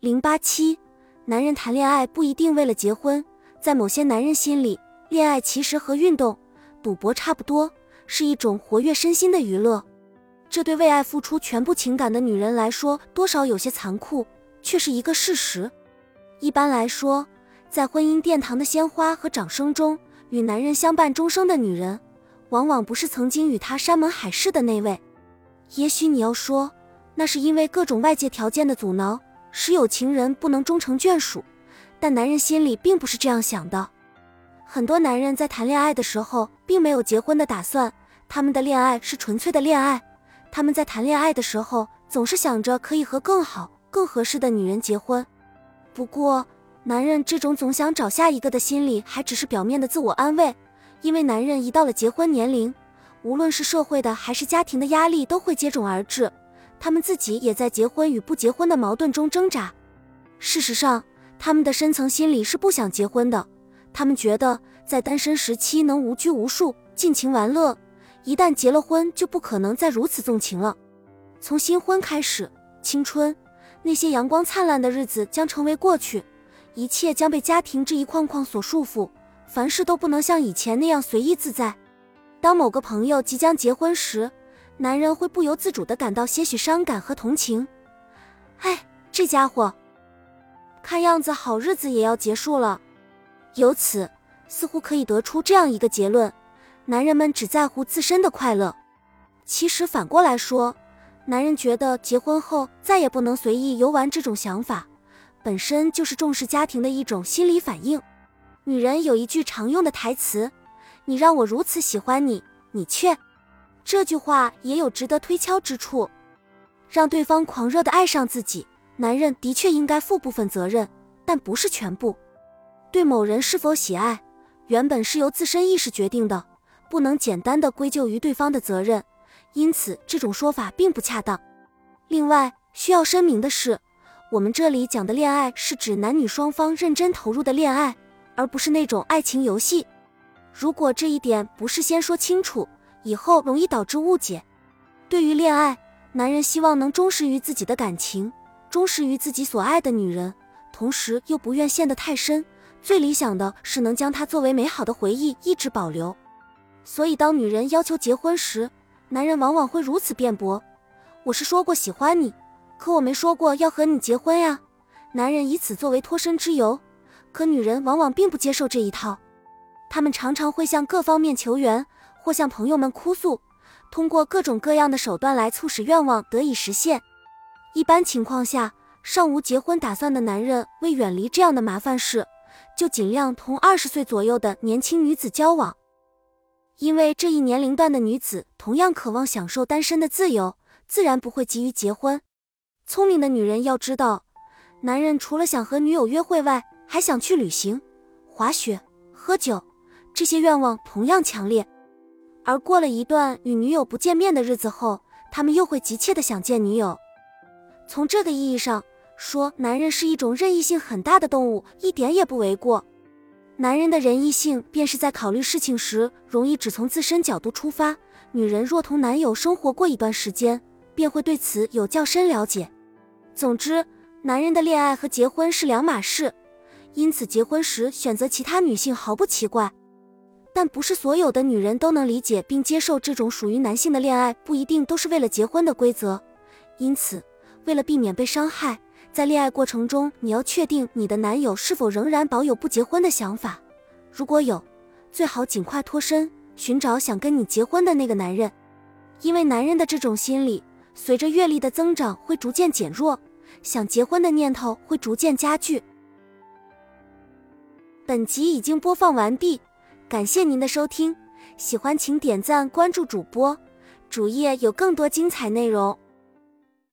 零八七，男人谈恋爱不一定为了结婚，在某些男人心里，恋爱其实和运动、赌博差不多，是一种活跃身心的娱乐。这对为爱付出全部情感的女人来说，多少有些残酷，却是一个事实。一般来说，在婚姻殿堂的鲜花和掌声中，与男人相伴终生的女人，往往不是曾经与他山盟海誓的那位。也许你要说，那是因为各种外界条件的阻挠，使有情人不能终成眷属。但男人心里并不是这样想的。很多男人在谈恋爱的时候，并没有结婚的打算，他们的恋爱是纯粹的恋爱。他们在谈恋爱的时候，总是想着可以和更好、更合适的女人结婚。不过，男人这种总想找下一个的心理，还只是表面的自我安慰。因为男人一到了结婚年龄，无论是社会的还是家庭的压力都会接踵而至，他们自己也在结婚与不结婚的矛盾中挣扎。事实上，他们的深层心理是不想结婚的。他们觉得在单身时期能无拘无束、尽情玩乐。一旦结了婚，就不可能再如此纵情了。从新婚开始，青春那些阳光灿烂的日子将成为过去，一切将被家庭这一框框所束缚，凡事都不能像以前那样随意自在。当某个朋友即将结婚时，男人会不由自主地感到些许伤感和同情。哎，这家伙，看样子好日子也要结束了。由此，似乎可以得出这样一个结论。男人们只在乎自身的快乐，其实反过来说，男人觉得结婚后再也不能随意游玩，这种想法本身就是重视家庭的一种心理反应。女人有一句常用的台词：“你让我如此喜欢你，你却……”这句话也有值得推敲之处。让对方狂热的爱上自己，男人的确应该负部分责任，但不是全部。对某人是否喜爱，原本是由自身意识决定的。不能简单的归咎于对方的责任，因此这种说法并不恰当。另外，需要声明的是，我们这里讲的恋爱是指男女双方认真投入的恋爱，而不是那种爱情游戏。如果这一点不是先说清楚，以后容易导致误解。对于恋爱，男人希望能忠实于自己的感情，忠实于自己所爱的女人，同时又不愿陷得太深。最理想的是能将它作为美好的回忆一直保留。所以，当女人要求结婚时，男人往往会如此辩驳：“我是说过喜欢你，可我没说过要和你结婚呀。”男人以此作为脱身之由，可女人往往并不接受这一套。他们常常会向各方面求援，或向朋友们哭诉，通过各种各样的手段来促使愿望得以实现。一般情况下，尚无结婚打算的男人为远离这样的麻烦事，就尽量同二十岁左右的年轻女子交往。因为这一年龄段的女子同样渴望享受单身的自由，自然不会急于结婚。聪明的女人要知道，男人除了想和女友约会外，还想去旅行、滑雪、喝酒，这些愿望同样强烈。而过了一段与女友不见面的日子后，他们又会急切的想见女友。从这个意义上说，男人是一种任意性很大的动物，一点也不为过。男人的仁义性，便是在考虑事情时，容易只从自身角度出发。女人若同男友生活过一段时间，便会对此有较深了解。总之，男人的恋爱和结婚是两码事，因此结婚时选择其他女性毫不奇怪。但不是所有的女人都能理解并接受这种属于男性的恋爱不一定都是为了结婚的规则。因此，为了避免被伤害。在恋爱过程中，你要确定你的男友是否仍然保有不结婚的想法。如果有，最好尽快脱身，寻找想跟你结婚的那个男人。因为男人的这种心理，随着阅历的增长会逐渐减弱，想结婚的念头会逐渐加剧。本集已经播放完毕，感谢您的收听，喜欢请点赞关注主播，主页有更多精彩内容。